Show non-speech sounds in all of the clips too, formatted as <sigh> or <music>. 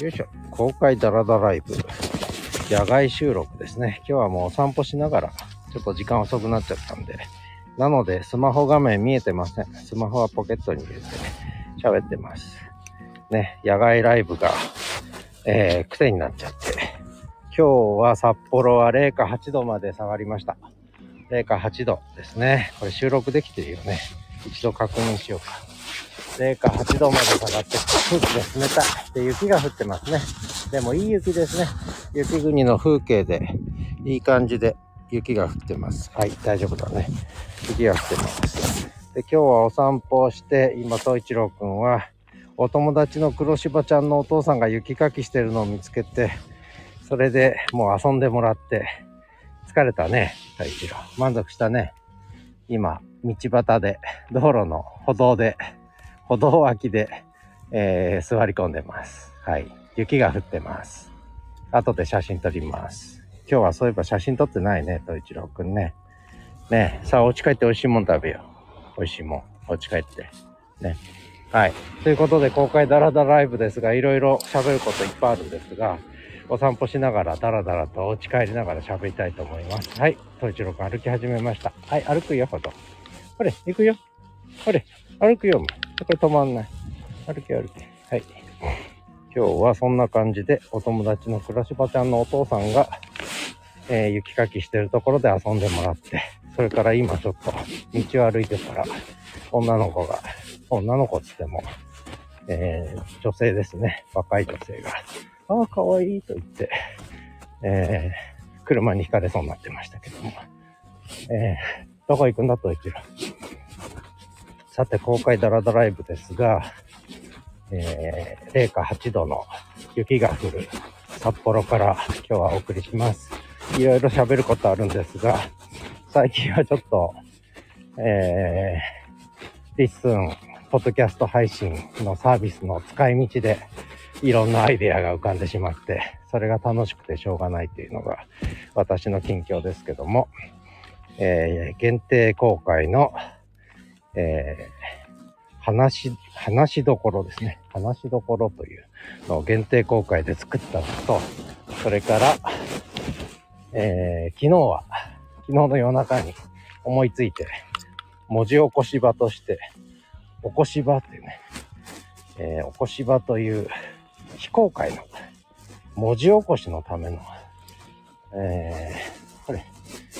よいしょ。公開ダラダライブ。野外収録ですね。今日はもうお散歩しながら、ちょっと時間遅くなっちゃったんで。なので、スマホ画面見えてません。スマホはポケットに入れて喋ってます。ね、野外ライブが、えー、癖になっちゃって。今日は札幌は0か8度まで下がりました。0か8度ですね。これ収録できてるよね。一度確認しようか。0か8度まで下がって空気が冷たい。で、雪が降ってますね。でもいい雪ですね。雪国の風景で、いい感じで雪が降ってます。はい、大丈夫だね。雪が降ってます。で、今日はお散歩をして、今、東一郎くんは、お友達の黒柴ちゃんのお父さんが雪かきしてるのを見つけて、それでもう遊んでもらって、疲れたね、太一郎。満足したね。今、道端で、道路の歩道で、歩道脇で、えー、座り込んでます。はい。雪が降ってます。後で写真撮ります。今日はそういえば写真撮ってないね、東一郎くんね。ねさあ、お家帰って美味しいもん食べよう。美味しいもん。お家帰って。ね。はい。ということで、公開ダラダラライブですが、いろいろ喋ることいっぱいあるんですが、お散歩しながらダラダラとお家帰りながら喋りたいと思います。はい。東一郎くん歩き始めました。はい、歩くよほど。ほれ、行くよ。ほれ、歩くよ。これ止まんない。歩け歩け。はい。今日はそんな感じでお友達の倉柴ちゃんのお父さんが、えー、雪かきしてるところで遊んでもらって、それから今ちょっと道を歩いてたら、女の子が、女の子っつっても、えー、女性ですね。若い女性が、ああ、かわいいと言って、えー、車にひかれそうになってましたけども、えー、どこ行くんだ？と一郎。さて、公開ダラダライブですが、えー、零下8度の雪が降る札幌から今日はお送りします。いろいろ喋ることあるんですが、最近はちょっと、えー、 LISTEN、ポッドキャスト配信のサービスの使い道でいろんなアイデアが浮かんでしまって、それが楽しくてしょうがないっていうのが私の近況ですけども、えー、限定公開の、えー話、話しどころですね。話しどころというのを限定公開で作ったのと、それから、えー、昨日は、昨日の夜中に思いついて、文字起こし場として、起こし場っていうね、えー、起こし場という非公開の文字起こしのための、えー、これ、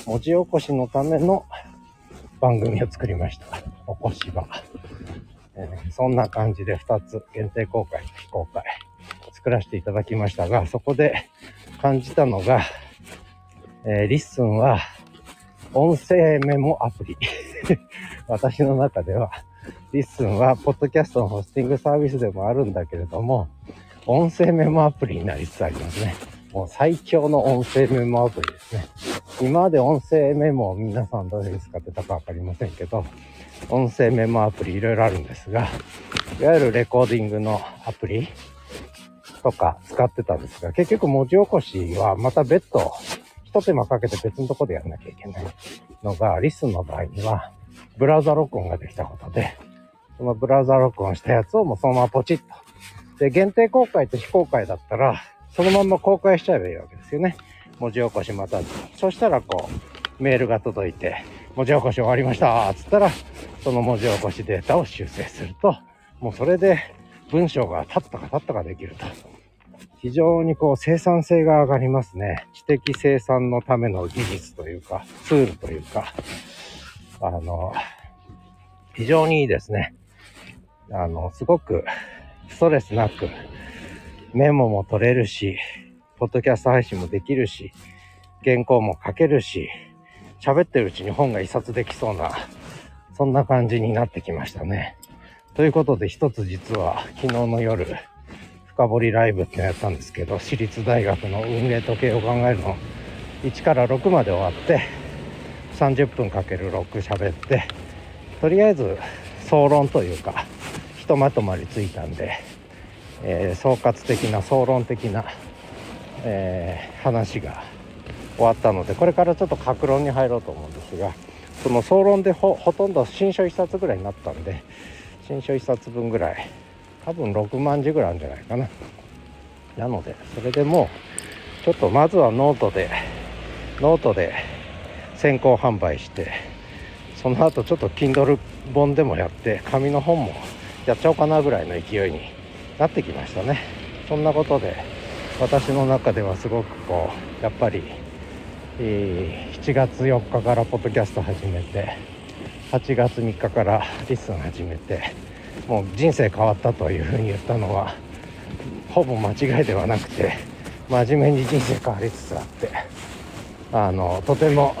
文字起こしのための番組を作りました。起こし場。えー、そんな感じで2つ限定公開、非公開作らせていただきましたが、そこで感じたのが、えー、 LISTEN は音声メモアプリ。<laughs> 私の中では、 LISTEN はポッドキャストのホスティングサービスでもあるんだけれども、音声メモアプリになりつつありますね。もう最強の音声メモアプリですね。今まで音声メモを皆さんどういうふうに使ってたかわかりませんけど、音声メモアプリいろいろあるんですが、いわゆるレコーディングのアプリとか使ってたんですが、結局文字起こしはまた別途、一手間かけて別のとこでやらなきゃいけないのが、リスの場合には、ブラウザ録音ができたことで、そのブラウザ録音したやつをもうそのままポチッと。で、限定公開と非公開だったら、そのまんま公開しちゃえばいいわけですよね。文字起こしまた。そしたらこう、メールが届いて、文字起こし終わりましたつったら、その文字起こしデータを修正すると、もうそれで文章がたったかたったかできると。非常にこう生産性が上がりますね。知的生産のための技術というか、ツールというか、あの、非常にいいですね。あの、すごくストレスなくメモも取れるし、ポッドキャスト配信もできるし、原稿も書けるし、喋ってるうちに本が一冊できそうなそんな感じになってきましたね。ということで一つ実は昨日の夜、深掘りライブってのやったんですけど、私立大学の運営時計を考えるの1から6まで終わって、30分かける6喋って、とりあえず総論というか、ひとまとまりついたんで、えー、総括的な総論的な、えー、話が終わったのでこれからちょっと格論に入ろうと思うんですがその総論でほとんど新書1冊ぐらいになったんで新書1冊分ぐらい多分6万字ぐらいあるんじゃないかな。なのでそれでもうちょっとまずはノートでノートで先行販売してその後ちょっと Kindle 本でもやって紙の本もやっちゃおうかなぐらいの勢いになってきましたね。そんなことで私の中ではすごくこうやっぱり、えー、7月4日からポッドキャスト始めて8月3日から LISTEN 始めてもう人生変わったというふうに言ったのはほぼ間違いではなくて真面目に人生変わりつつあってあのとても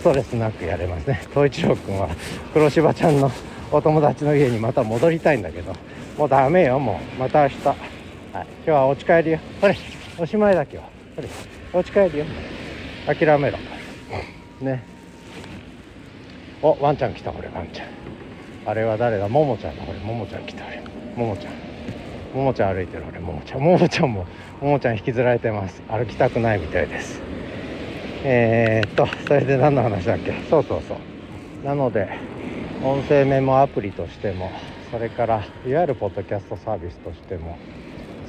ストレスなくやれますね。東一郎君は黒柴ちゃんのお友達の家にまた戻りたいんだけどもうダメよもう。また明日、はい、今日はお家帰りよ。ほれ。おしまいだ今日ほれ。お家帰りよ。諦めろ。ね。おワンちゃん来たこれワンちゃん。あれは誰だ？ももちゃんだこれももちゃん来た俺。ももちゃん。ももちゃん歩いてる俺。ももちゃん。ももちゃんもももちゃん引きずられてます。歩きたくないみたいです。えー、っとそれで何の話だっけ？そうそうそう。なので音声メモアプリとしてもそれからいわゆるポッドキャストサービスとしても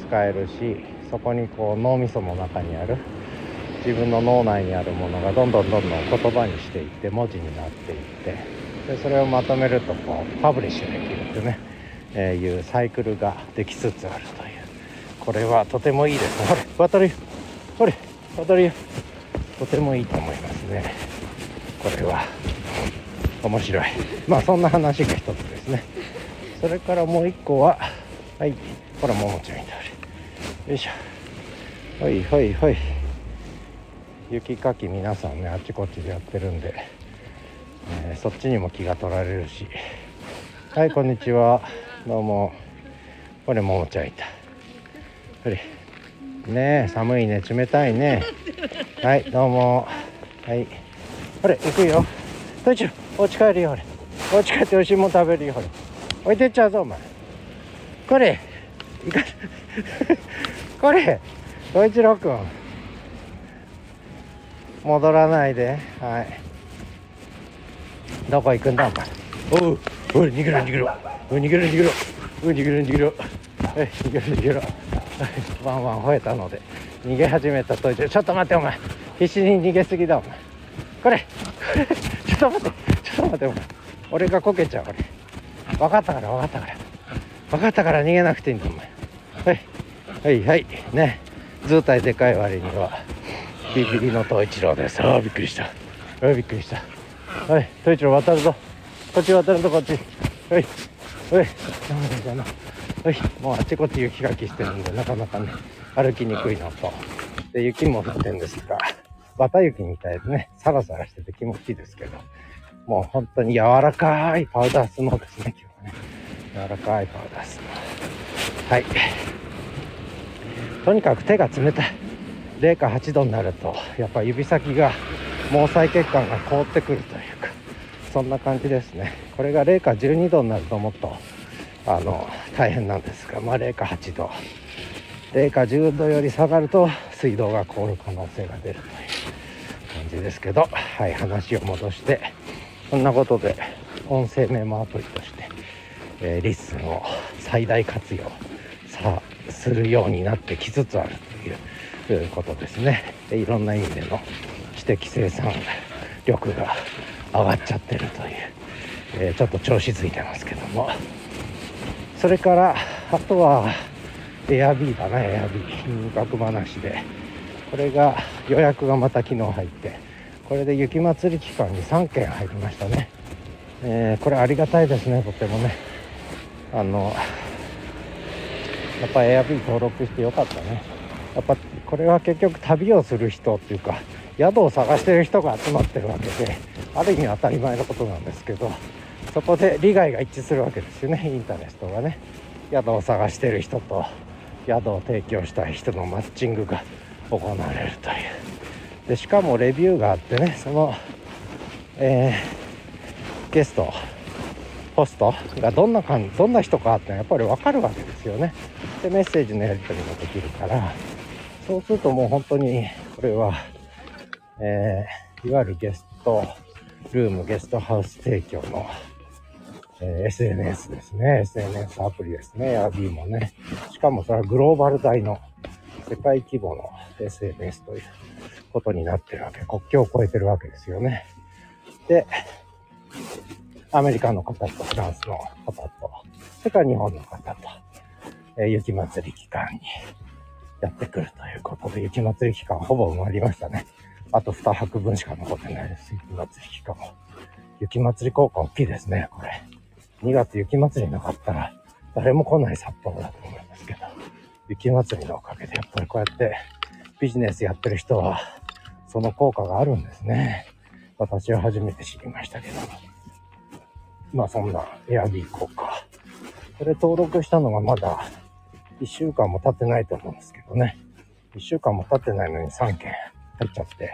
使えるしそこにこう脳みその中にある自分の脳内にあるものがどんどんどんどん言葉にしていって文字になっていってでそれをまとめるとこうパブリッシュできるってね、えー、いうサイクルができつつあるという。これはとてもいいです。ほれ渡るよ。ほれ渡るよ。とてもいいと思いますね。これは面白い。まあそんな話が一つですね。それからもう一個ははいほらももちゃんいたよいしょ。はいはいはい。雪かき皆さんねあっちこっちでやってるんでえー、そっちにも気が取られるし。はいこんにちは。どうも。これももちゃんいた。ほれねえ寒いね。冷たいね。はいどうも。はい。ほれ行くよ。といちお家帰るよほれ。お家帰っておいしいもん食べるよほれ。置いてっちゃうぞお前。これいか <laughs> これ東一郎君戻らないで。はい。どこ行くんだお前？おうおい逃げろ逃げろ。お逃げろ逃げろ。お逃げろ逃げろ。はい逃げろ逃げろ。ワンワン吠えたので。逃げ始めたといて。ちょっと待ってお前。必死に逃げすぎだお前。これちょっと待って。ちょっと待ってお前。俺がこけちゃう俺分かったから分かったから。分かったから逃げなくていいんだお前。はい。はいはい。ね。図体でかい割にはビビリの東一郎です。ああびっくりした。ああびっくりした。はい。統一郎渡るぞ。こっち渡るぞこっち。はい。はい。ダメだな。はい。もうあっちこっち雪かきしてるんでなかなかね歩きにくいのと。で雪も降ってんですが綿雪みたいでねサラサラしてて気持ちいいですけど。もう本当に柔らかいパウダースノーですね今日はね。柔らかいパウダースノーはい。とにかく手が冷たい。零下8度になるとやっぱ指先が毛細血管が凍ってくるというかそんな感じですね。これが零下12度になるともっとあの大変なんですがまあ零下8度。零下10度より下がると水道が凍る可能性が出るという感じですけどはい話を戻してそんなことで音声メモアプリとして、えー、 LISTENを最大活用さするようになってきつつあるということですね。いろんな意味での知的生産力が上がっちゃってるという、えー、ちょっと調子づいてますけども。それからあとはエアビーだねエアビー。学話で。これが予約がまた昨日入ってこれで雪まつり期間に3件入りましたね、えー、これありがたいですねとてもね。あのやっぱエアビー登録してよかったね。やっぱこれは結局旅をする人っていうか宿を探してる人が集まってるわけである意味当たり前のことなんですけどそこで利害が一致するわけですよねインターネットがね。宿を探してる人と宿を提供したい人のマッチングが行われるという。でしかもレビューがあってねその、えー、ゲストホストがどんな感じどんな人かってやっぱり分かるわけですよねでメッセージのやり取りもできるからそうするともう本当にこれはえー、いわゆるゲストルーム、ゲストハウス提供の、えー、SNS ですね。SNS アプリですね。アビーもね。しかもそれはグローバル大の世界規模の SNS ということになってるわけ。国境を越えてるわけですよね。で、アメリカの方とフランスの方と、それから日本の方と、えー、雪祭り期間にやってくるということで、雪祭り期間ほぼ埋まりましたね。あと2泊分しか残ってないです。雪祭り期間も。雪祭り効果大きいですね、これ。2月雪祭りなかったら、誰も来ない札幌だと思いますけど、雪祭りのおかげで、やっぱりこうやってビジネスやってる人は、その効果があるんですね。私は初めて知りましたけど。まあそんなエアビー効果。これ登録したのがまだ1週間も経ってないと思うんですけどね。1週間も経ってないのに3件入っちゃって、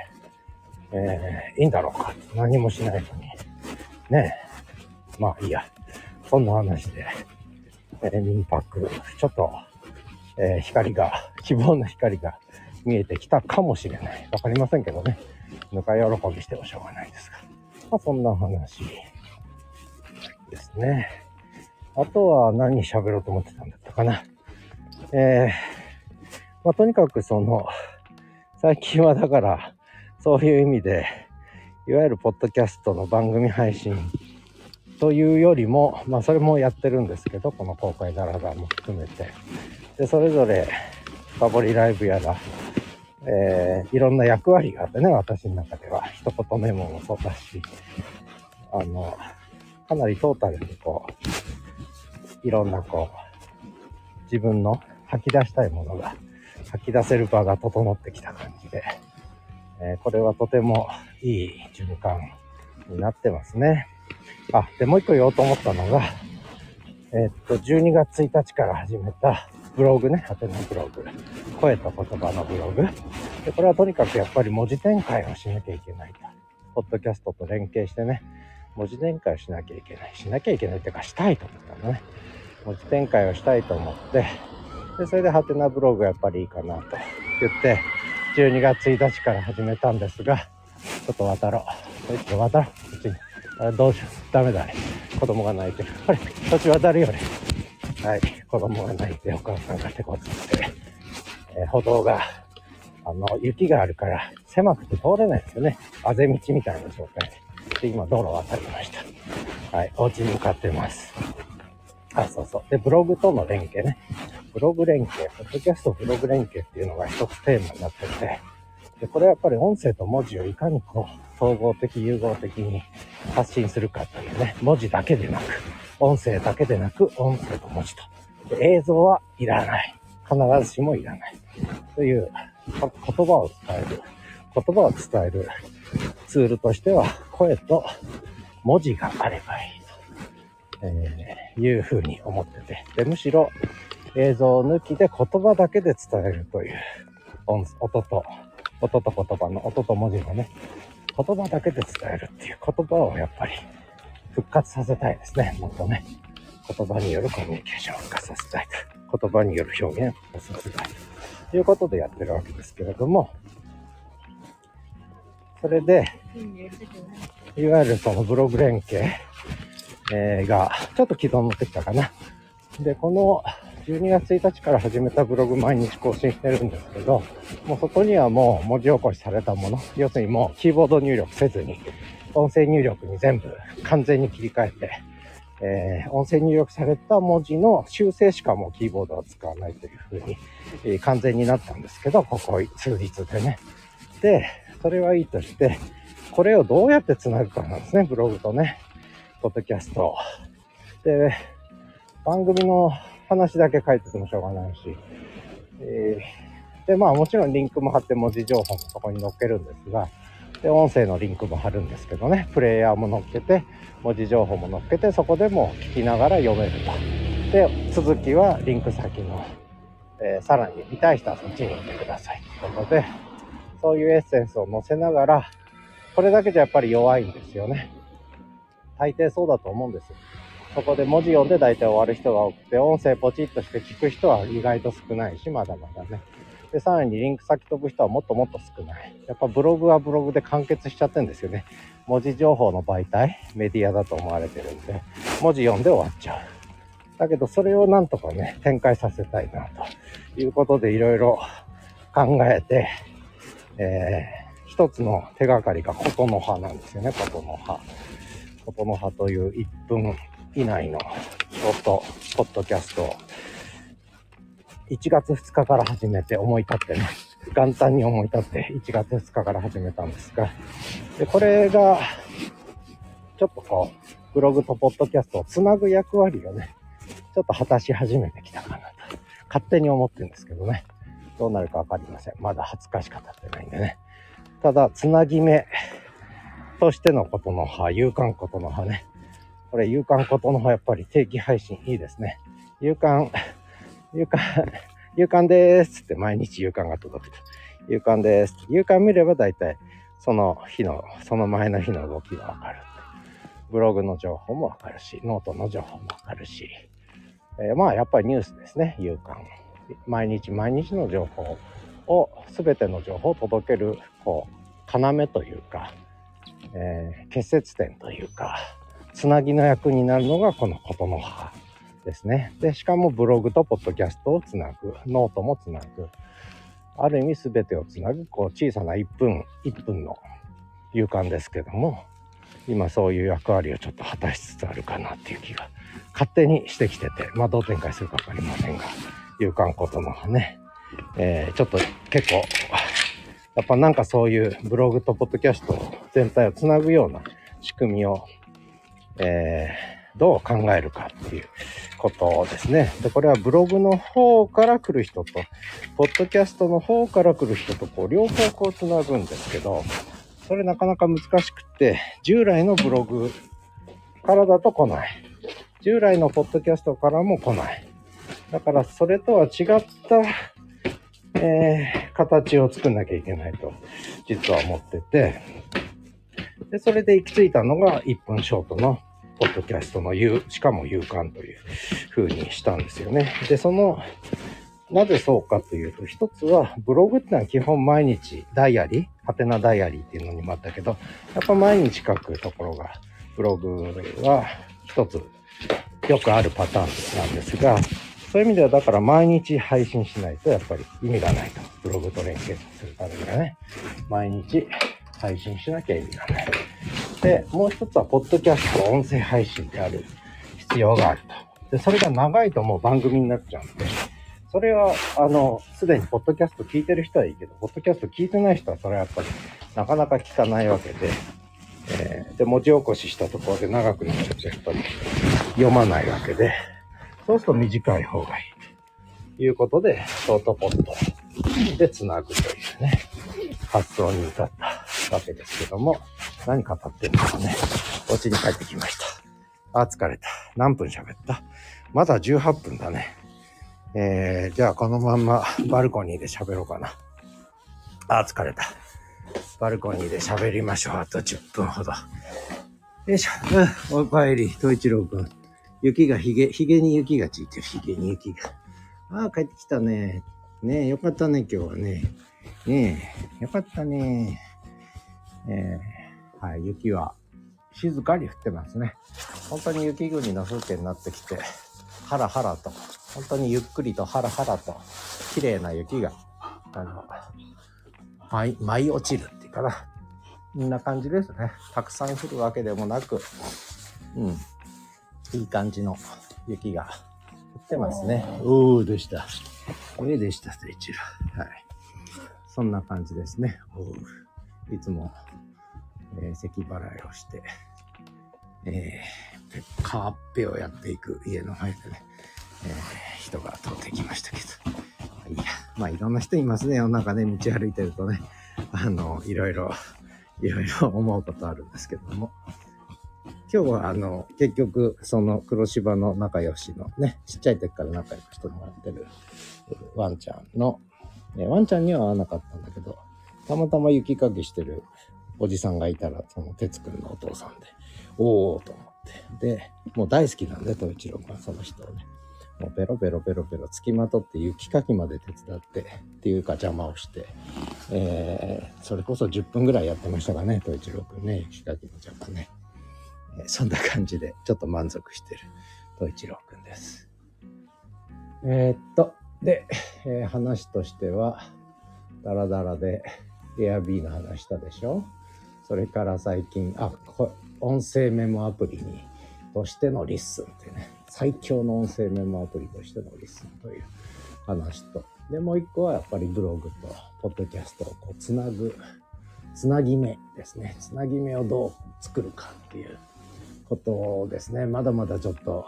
えー、いいんだろうか何もしないのに。ねえ。まあいいや。そんな話で、えー、民泊、ちょっと、えー、光が、希望の光が見えてきたかもしれない。わかりませんけどね。ぬか喜びしてもしょうがないですが。まあそんな話ですね。あとは何喋ろうと思ってたんだったかな。えー、まあとにかくその、最近はだから、そういう意味で、いわゆるポッドキャストの番組配信というよりも、まあそれもやってるんですけど、この公開ダラダも含めて。で、それぞれ深掘りライブやら、えー、いろんな役割があってね、私の中では。一言メモもそうだし、あの、かなりトータルにこう、いろんなこう、自分の吐き出したいものが吐き出せる場が整ってきた感じで、えー、これはとてもいい循環になってますね。あ、で、もう一個言おうと思ったのが、えー、っと、12月1日から始めたブログね、ハテナブログ。声と言葉のブログ。で、これはとにかくやっぱり文字展開をしなきゃいけないと。ポッドキャストと連携してね、文字展開をしなきゃいけない。しなきゃいけないっていうか、したいと思ったのね。文字展開をしたいと思って、で、それでハテナブログやっぱりいいかなと言って、12月1日から始めたんですが、ちょっと渡ろう。こっち渡ろう。こっちに。あれどうしよう。ダメだね。子供が泣いてる。これ、土地渡るよね。はい。子供が泣いて、お母さんが手こずって、えー、歩道が、あの、雪があるから狭くて通れないですよね。あぜ道みたいな状態で。で今、道路渡りました。はい。お家に向かってます。あ、そうそう。で、ブログとの連携ね。ブログ連携、ポッドキャストブログ連携っていうのが一つテーマになってて、で、これはやっぱり音声と文字をいかにこう、総合的、融合的に発信するかというね、文字だけでなく、音声だけでなく、音声と文字と。映像はいらない。必ずしもいらない。という、言葉を伝える、言葉を伝えるツールとしては、声と文字があればいいと、えー、いうふうに思ってて。で、むしろ映像抜きで言葉だけで伝えるという音、音と、音と言葉の、音と文字のね、言葉だけで伝えるっていう言葉をやっぱり復活させたいですね。もっとね、言葉によるコミュニケーションを復活させたいと。言葉による表現をさせたいということでやってるわけですけれども、それで、いわゆるそのブログ連携、え、が、ちょっと軌道に乗ってきたかな。で、この12月1日から始めたブログ毎日更新してるんですけど、もうそこにはもう文字起こしされたもの、要するにもうキーボード入力せずに、音声入力に全部完全に切り替えて、えー、音声入力された文字の修正しかもうキーボードは使わないというふうに、えー、完全になったんですけど、ここ数日でね。で、それはいいとして、これをどうやって繋ぐかなんですね、ブログとね、ポッドキャスト。で、番組の話だけ書いててもしょうがないし、えー、で、まあもちろんリンクも貼って文字情報もそこに載っけるんですが、で、音声のリンクも貼るんですけどね、プレイヤーも載っけて、文字情報も載っけて、そこでも聞きながら読めると。で、続きはリンク先の、えー、さらに見たい人はそっちに行ってくださいということで、そういうエッセンスを載せながら、これだけじゃやっぱり弱いんですよね。大抵そうだと思うんです。そこで文字読んで大体終わる人が多くて、音声ポチッとして聞く人は意外と少ないし、まだまだね。で、さらにリンク先飛ぶ人はもっともっと少ない。やっぱブログはブログで完結しちゃってるんですよね。文字情報の媒体、メディアだと思われてるんで、文字読んで終わっちゃう。だけどそれをなんとかね、展開させたいなということでいろいろ考えて、えー、一つの手がかりが琴の葉なんですよね、琴の葉。琴の葉という1分以内のショートポッドキャストを1月2日から始めて思い立ってね、元旦に思い立って1月2日から始めたんですが、で、これが、ちょっとこう、ブログとポッドキャストをつなぐ役割をね、ちょっと果たし始めてきたかなと、勝手に思ってるんですけどね。どうなるかわかりません。まだ20日しか経ってないんでね。ただ、つなぎ目としてのことの葉、勇敢ことの葉ね。これ、勇敢ことの葉、やっぱり定期配信いいですね。勇敢、勇敢、<laughs> 勇敢でーすって毎日勇敢が届くと。勇敢でーす。勇敢見れば大体その日の、その前の日の動きがわかる。ブログの情報もわかるし、ノートの情報もわかるし、えー、まあやっぱりニュースですね、夕刊。毎日毎日の情報を、全ての情報を届ける、こう、要というか、えー、結節点というか、つなぎの役になるのがこのことの葉ですね。で、しかもブログとポッドキャストをつなぐ、ノートもつなぐ、ある意味全てをつなぐ、こう小さな1分、1分の勇敢ですけども、今そういう役割をちょっと果たしつつあるかなっていう気が勝手にしてきてて、まあどう展開するかわかりませんが、勇敢ことのね、えー、ちょっと結構、やっぱなんかそういうブログとポッドキャスト全体をつなぐような仕組みを、えー、どう考えるかっていうことですね。で、これはブログの方から来る人と、ポッドキャストの方から来る人と、こう、両方こうつなぐんですけど、それなかなか難しくって、従来のブログからだと来ない。従来のポッドキャストからも来ない。だからそれとは違った、えー、形を作んなきゃいけないと、実は思ってて、で、それで行き着いたのが1分ショートのポッドキャストのう、しかも勇敢という風にしたんですよね。で、その、なぜそうかというと、一つは、ブログってのは基本毎日ダイアリー、ハテナダイアリーっていうのにもあったけど、やっぱ毎日書くところが、ブログは一つよくあるパターンなんですが、そういう意味ではだから毎日配信しないとやっぱり意味がないと。ブログと連携するためにはね。毎日配信しなきゃ意味がない。で、もう一つはポッドキャスト音声配信である。必要があると。で、それが長いともう番組になっちゃうんで、それは、あの、すでにポッドキャスト聞いてる人はいいけど、ポッドキャスト聞いてない人はそれはやっぱりなかなか聞かないわけで、えー、で、文字起こししたところで長くなっちゃうとやっぱり読まないわけで、そうすると短い方がいい。ということで、ショートポットで繋ぐというね、発想に至った。わけですけども、何語ってるのかね、お家に帰ってきました。あ、疲れた。何分喋った？まだ18分だね。えー、じゃあこのまんまバルコニーで喋ろうかな。あ、疲れた。バルコニーで喋りましょう。あと10分ほど。よいしょ。うん、お帰り、東一郎くん。雪がひげ、ひげに雪がついてる、ひげに雪が。ああ、帰ってきたね。ねえ、よかったね、今日はね。ねえ、よかったね。えー、はい、雪は静かに降ってますね。本当に雪国の風景になってきて、ハラハラと、本当にゆっくりとハラハラと、綺麗な雪が、あの、舞い、舞い落ちるっていうかな。こんな感じですね。たくさん降るわけでもなく、うん、いい感じの雪が降ってますね。おー、でした。えでした、スイッチはい。そんな感じですね。おいつも、えー、咳払いをして、えー、カーッペをやっていく家の前でね、えー、人が通ってきましたけど。いや、まあいろんな人いますね。世の中ね、道歩いてるとね、あの、いろいろ、いろいろ思うことあるんですけども。今日はあの、結局、その黒芝の仲良しのね、ちっちゃい時から仲良くしてもらってるワンちゃんの、ね、ワンちゃんには会わなかったんだけど、たまたま雪かきしてるおじさんがいたら、その哲くんのお父さんで、おーと思って。で、もう大好きなんで、東一郎君はその人をね。もうベロベロベロベロ付きまとって雪かきまで手伝ってっていうか邪魔をして、えー、それこそ10分ぐらいやってましたかね、東一郎くんね、雪かきの邪魔ね。えそんな感じで、ちょっと満足してる、東一郎くんです。えー、っと、で、えー、話としては、ダラダラで Airb の話したでしょ？それから最近、あ、こ音声メモアプリに、としての LISTENってね、最強の音声メモアプリとしての LISTENという話と、で、もう一個はやっぱりブログとポッドキャストをこうつなぐ、つなぎ目ですね。つなぎ目をどう作るかっていうことですね。まだまだちょっと、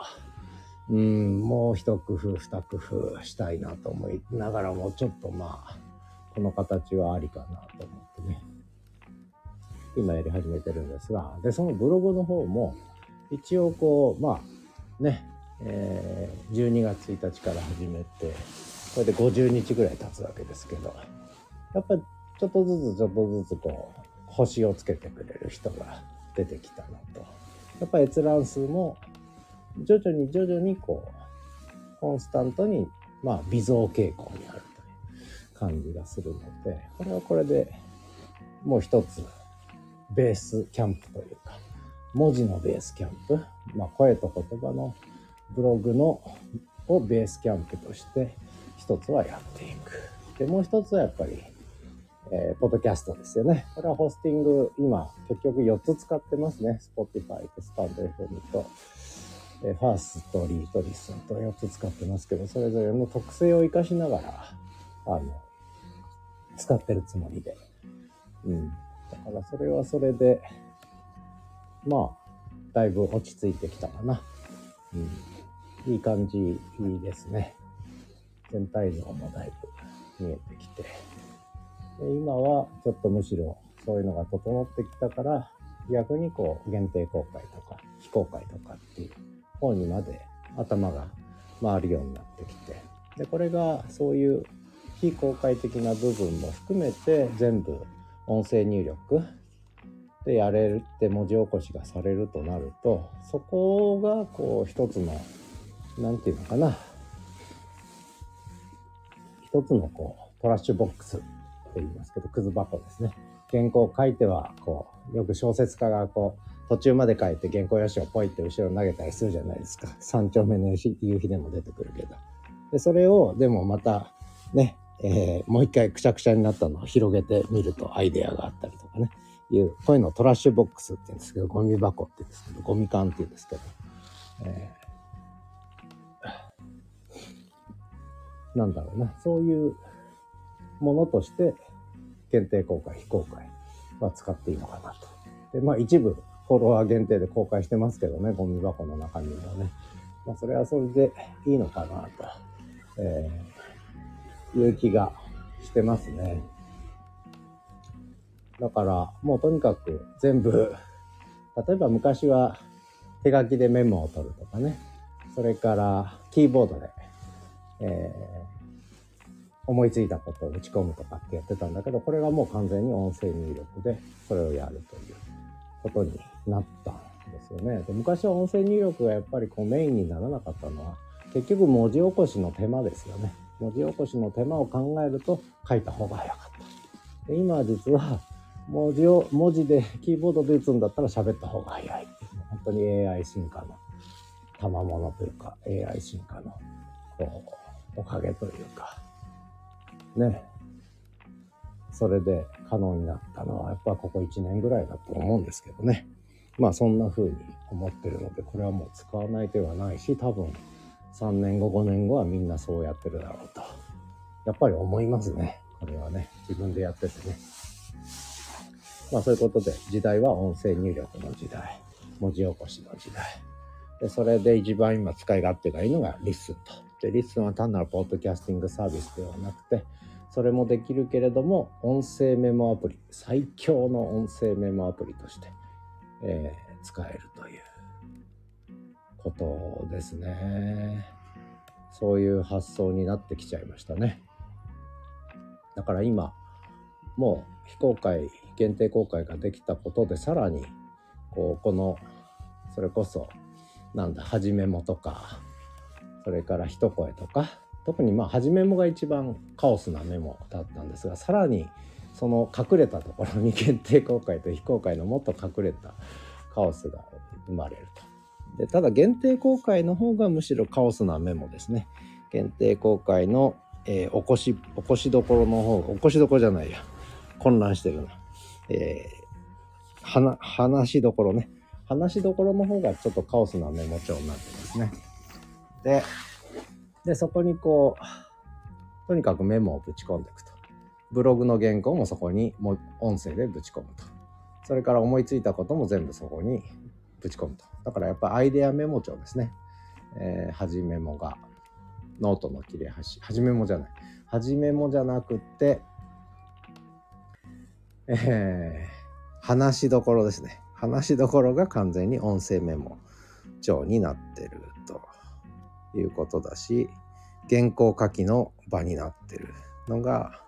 うん、もう一工夫、二工夫したいなと思いながらも、ちょっとまあ、この形はありかなと思ってね。今やり始めてるんですが、で、そのブログの方も、一応こう、まあ、ね、えー、12月1日から始めて、これで50日ぐらい経つわけですけど、やっぱりちょっとずつちょっとずつこう、星をつけてくれる人が出てきたのと、やっぱ閲覧数も徐々に徐々にこう、コンスタントに、まあ、微増傾向にある。感じがするので、これはこれでもう一つ、ベースキャンプというか、文字のベースキャンプ、まあ、声と言葉のブログのをベースキャンプとして一つはやっていく。で、もう一つはやっぱり、えー、ポッドキャストですよね。これはホスティング、今、結局4つ使ってますね。Spotify とスタンド FM と、えー、ファーストリートリスンと4つ使ってますけど、それぞれの特性を活かしながら、あの、使ってるつもりで。うん。だからそれはそれで、まあ、だいぶ落ち着いてきたかな。うん。いい感じ、いいですね。全体像もだいぶ見えてきて。で今はちょっとむしろそういうのが整ってきたから、逆にこう限定公開とか非公開とかっていう方にまで頭が回るようになってきて。で、これがそういう非公開的な部分も含めて全部音声入力でやれるって文字起こしがされるとなると、そこがこう一つの、なんていうのかな、一つのこうトラッシュボックスって言いますけど、くず箱ですね。原稿を書いては、こう、よく小説家がこう、途中まで書いて原稿用紙をポイって後ろに投げたりするじゃないですか。三丁目の夕日でも出てくるけど。で、それを、でもまた、ね、えー、もう一回くしゃくしゃになったのを広げてみるとアイデアがあったりとかね。いう、こういうのをトラッシュボックスって言うんですけど、ゴミ箱って言うんですけど、ゴミ缶って言うんですけど、えー、なんだろうな、そういうものとして限定公開、非公開は使っていいのかなと。で、まあ一部フォロワー限定で公開してますけどね、ゴミ箱の中身もね。まあそれはそれでいいのかなと、えー、いう気がしてますね。だから、もうとにかく全部、例えば昔は手書きでメモを取るとかね、それからキーボードで、えー、思いついたことを打ち込むとかってやってたんだけど、これがもう完全に音声入力でそれをやるということになったんですよね。で昔は音声入力がやっぱりこうメインにならなかったのは、結局文字起こしの手間ですよね。文字起こしの手間を考えると書いた方が早かった。で今は実は文字を、文字で、キーボードで打つんだったら喋った方が早いっていう。本当に AI 進化の賜物というか、AI 進化の、こう、おかげというか、ね。それで可能になったのは、やっぱここ1年ぐらいだと思うんですけどね。まあそんな風に思ってるので、これはもう使わない手はないし、多分3年後、5年後はみんなそうやってるだろうと。やっぱり思いますね。これはね。自分でやっててね。まあそういうことで、時代は音声入力の時代、文字起こしの時代。で、それで一番今使い勝手がいいのがリスンと。で、リスンは単なるポッドキャスティングサービスではなくて、それもできるけれども、音声メモアプリ、最強の音声メモアプリとして、えー、使えるということですね。そういう発想になってきちゃいましたね。だから今、もう非公開限定公開ができたことでさらにこうこのそれこそなんだはじめもとかそれから一声とか特にまあはじめもが一番カオスなメモだったんですがさらにその隠れたところに <laughs> 限定公開と非公開のもっと隠れたカオスが生まれると。でただ限定公開の方がむしろカオスなメモですね。限定公開のえー、起こし、起こしどころの方、起こしどころじゃないや。混乱してるな。えー、話、しどころね。話しどころの方がちょっとカオスなメモ帳になってますね。で、で、そこにこう、とにかくメモをぶち込んでいくと。ブログの原稿もそこにも音声でぶち込むと。それから思いついたことも全部そこにぶち込むと。だからやっぱアイデアメモ帳ですね。えー、はじめもが、ノートの切れ端、はじめもじゃない。はじめもじゃなくって、えー、話しどころですね。話しどころが完全に音声メモ帳になってるということだし、原稿書きの場になってるのが、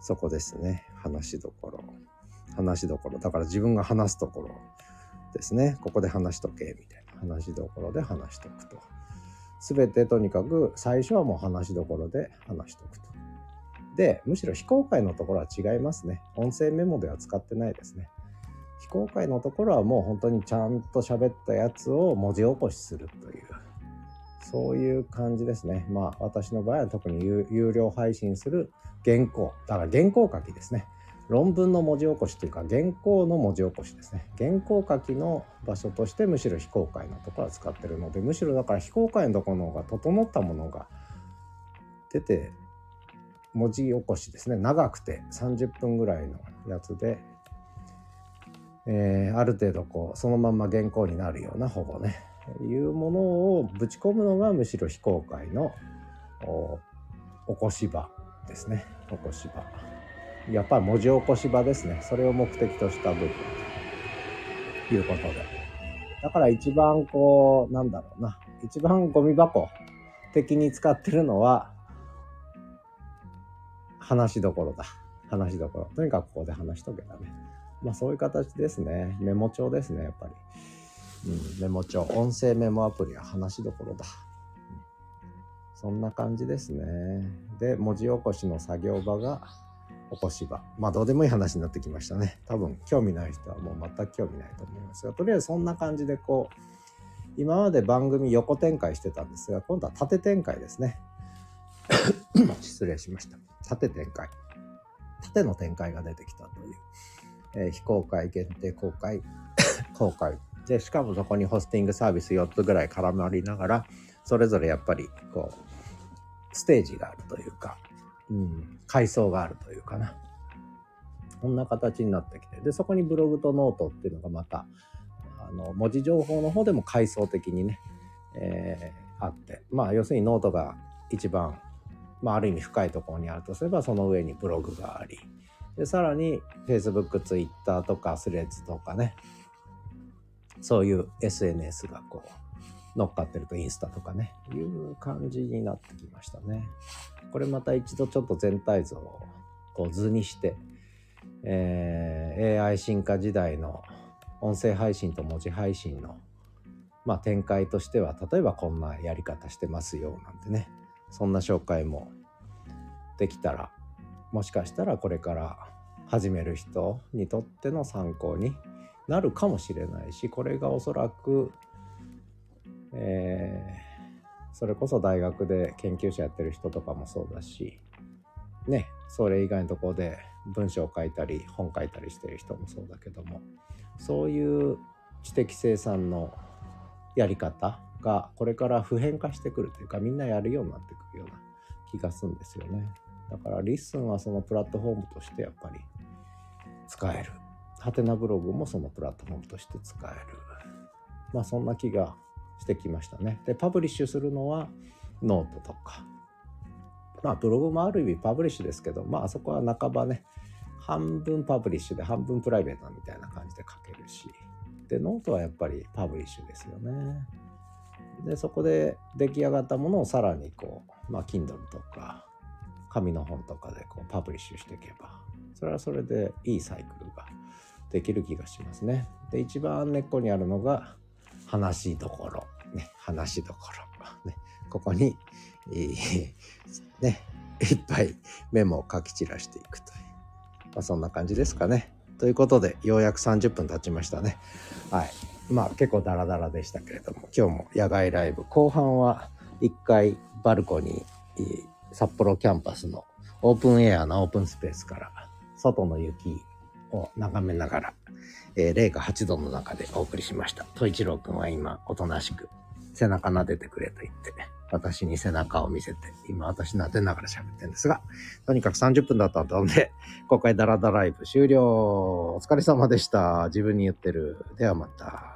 そこですね。話しどころ。話しどころ。だから自分が話すところですね。ここで話しとけ、みたいな。話しどころで話しとくと。すべてとにかく最初はもう話しどころで話しとくと。で、むしろ非公開のところは違いますね。音声メモでは使ってないですね。非公開のところはもう本当にちゃんと喋ったやつを文字起こしするという、そういう感じですね。まあ私の場合は特に有料配信する原稿、だから原稿書きですね。論文の文字起こしというか原稿の文字起こしですね。原稿書きの場所としてむしろ非公開のところは使ってるので、むしろだから非公開のところの方が整ったものが出て文字起こしですね。長くて30分ぐらいのやつでえー、ある程度こうそのまんま原稿になるようなほぼね。いうものをぶち込むのがむしろ非公開の起こし場ですね。起こし場。やっぱり文字起こし場ですねそれを目的とした部分ということでだから一番こうなんだろうな一番ゴミ箱的に使ってるのは話どころだ話しどころとにかくここで話しとけだねまあそういう形ですね。メモ帳ですね、やっぱり。うん、メモ帳。音声メモアプリは話どころだ。そんな感じですね。で、文字起こしの作業場が起こし場。まあどうでもいい話になってきましたね。多分興味ない人はもう全く興味ないと思いますが、とりあえずそんな感じでこう、今まで番組横展開してたんですが、今度は縦展開ですね。<coughs> 失礼しました。縦展開。縦の展開が出てきたという。えー、非公開限定公開 <coughs> 公開でしかもそこにホスティングサービス4つぐらい絡まりながらそれぞれやっぱりこうステージがあるというか、うん、階層があるというかな。こんな形になってきて。でそこにブログとノートっていうのがまたあの文字情報の方でも階層的にね、えー、あって。まあ要するにノートが一番、まあ、ある意味深いところにあるとすればその上にブログがあり。で、さらに Facebook、Twitter とかスレッズとかね、そういう SNS がこう乗っかってるとインスタとかね、いう感じになってきましたね。これまた一度ちょっと全体像をこう図にして、えー、AI 進化時代の音声配信と文字配信のまあ展開としては例えばこんなやり方してますよなんてねそんな紹介もできたらもしかしたらこれから始める人にとっての参考になるかもしれないしこれがおそらく、えー、それこそ大学で研究者やってる人とかもそうだしねそれ以外のところで文章を書いたり本書いたりしてる人もそうだけどもそういう知的生産のやり方がこれから普遍化してくるというかみんなやるようになってくるような気がするんですよね。だからリッスンはそのプラットフォームとしてやっぱり使える。はてなブログもそのプラットフォームとして使える。まあそんな気がしてきましたね。で、パブリッシュするのはノートとか。まあブログもある意味パブリッシュですけど、まああそこは半ばね、半分パブリッシュで半分プライベートみたいな感じで書けるし。で、ノートはやっぱりパブリッシュですよね。で、そこで出来上がったものをさらにこう、まあ Kindle とか、紙の本とかでこうパブリッシュしていけばそれはそれでいいサイクルができる気がしますね。で一番根っこにあるのが話どころ、ね、話どころ、ね、ここに、えー、<laughs> ね、いっぱいメモを書き散らしていくという、まあ、そんな感じですかね。ということでようやく30分経ちましたね。はい。まあ結構ダラダラでしたけれども今日も野外ライブ後半は1回バルコニー札幌キャンパスのオープンエアなオープンスペースから外の雪を眺めながら、えー、零下8度の中でお送りしました。戸一郎くんは今、おとなしく背中撫でてくれと言って、私に背中を見せて、今私撫でながら喋ってるんですが、とにかく30分だったので、今回ダラダライブ終了。お疲れ様でした。自分に言ってる。ではまた。